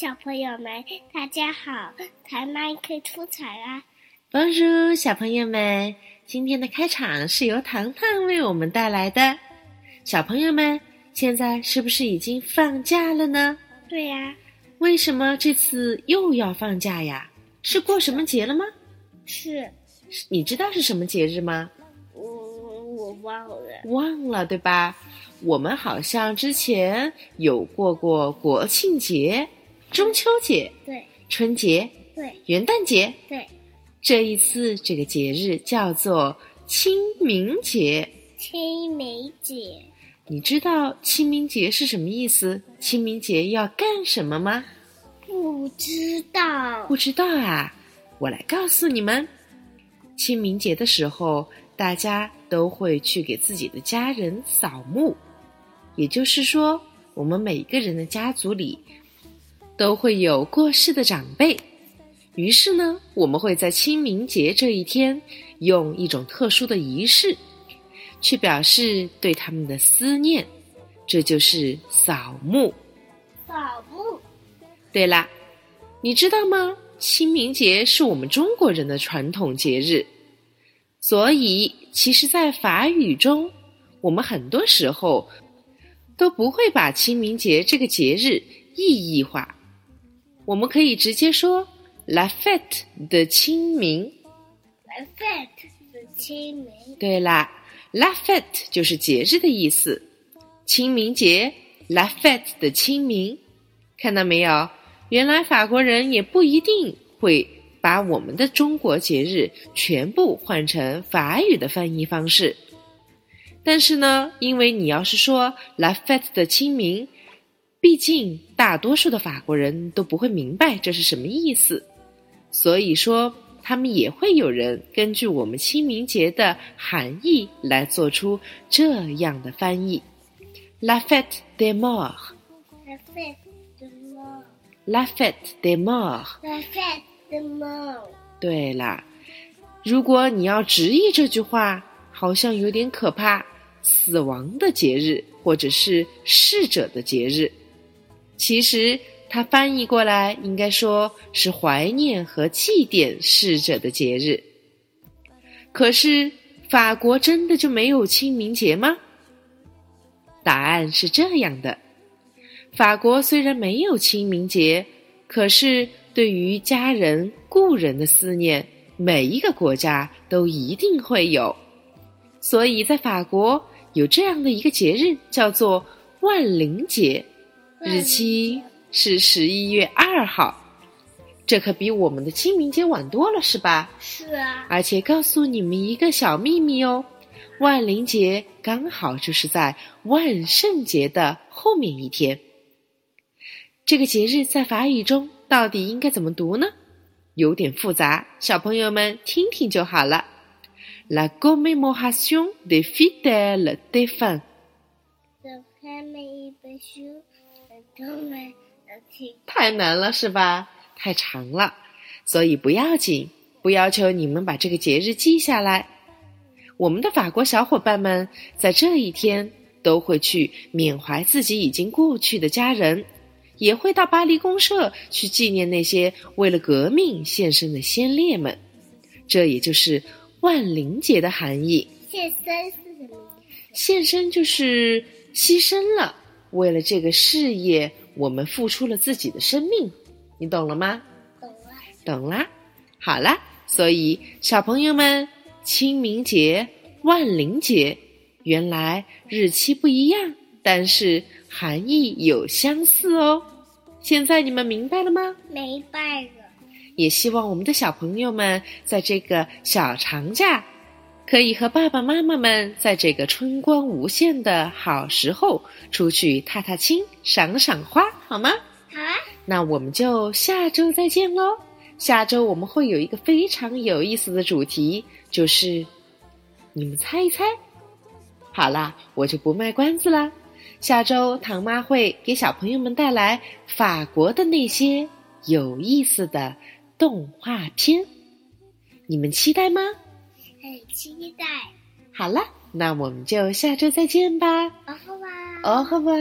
朋友们，大家好！台麦克出彩啦！帮助小朋友们，今天的开场是由糖糖为我们带来的。小朋友们，现在是不是已经放假了呢？对呀。为什么这次又要放假呀？是过什么节了吗？是。你知道是什么节日吗？我我忘了。忘了对吧？我们好像之前有过过国庆节、中秋节、对春节、对元旦节、对。这一次这个节日叫做清明节。清明节，你知道清明节是什么意思？清明节要干什么吗？不知道。不知道啊！我来告诉你们，清明节的时候，大家都会去给自己的家人扫墓。也就是说，我们每个人的家族里都会有过世的长辈，于是呢，我们会在清明节这一天用一种特殊的仪式去表示对他们的思念，这就是扫墓。扫墓。对啦，你知道吗？清明节是我们中国人的传统节日，所以其实，在法语中，我们很多时候。都不会把清明节这个节日意义化，我们可以直接说 “la fête 的清明 ”，“la fête 的清明”。对啦，“la fête” 就是节日的意思，清明节 “la fête 的清明”，看到没有？原来法国人也不一定会把我们的中国节日全部换成法语的翻译方式。但是呢，因为你要是说 La Fête 的清明，毕竟大多数的法国人都不会明白这是什么意思，所以说他们也会有人根据我们清明节的含义来做出这样的翻译：La Fête des Fête des Morts，La Fête des Morts，La Fête des Morts。对啦，如果你要直译这句话，好像有点可怕。死亡的节日，或者是逝者的节日，其实它翻译过来应该说是怀念和祭奠逝者的节日。可是法国真的就没有清明节吗？答案是这样的：法国虽然没有清明节，可是对于家人故人的思念，每一个国家都一定会有。所以在法国。有这样的一个节日，叫做万灵节，日期是十一月二号。这可比我们的清明节晚多了，是吧？是啊。而且告诉你们一个小秘密哦，万灵节刚好就是在万圣节的后面一天。这个节日在法语中到底应该怎么读呢？有点复杂，小朋友们听听就好了。La commémoration des fidèles défunts。太难了是吧？太长了，所以不要紧，不要求你们把这个节日记下来。我们的法国小伙伴们在这一天都会去缅怀自己已经过去的家人，也会到巴黎公社去纪念那些为了革命献身的先烈们。这也就是。万灵节的含义，献身是什么？献身就是牺牲了，为了这个事业，我们付出了自己的生命，你懂了吗？懂了，懂啦。好啦，所以小朋友们，清明节、万灵节，原来日期不一样，但是含义有相似哦。现在你们明白了吗？明白了。也希望我们的小朋友们在这个小长假，可以和爸爸妈妈们在这个春光无限的好时候出去踏踏青、赏赏花，好吗？好啊。那我们就下周再见喽。下周我们会有一个非常有意思的主题，就是你们猜一猜。好啦，我就不卖关子啦。下周唐妈会给小朋友们带来法国的那些有意思的。动画片，你们期待吗？很期待。好了，那我们就下周再见吧。哦吼吧。哦吼吧。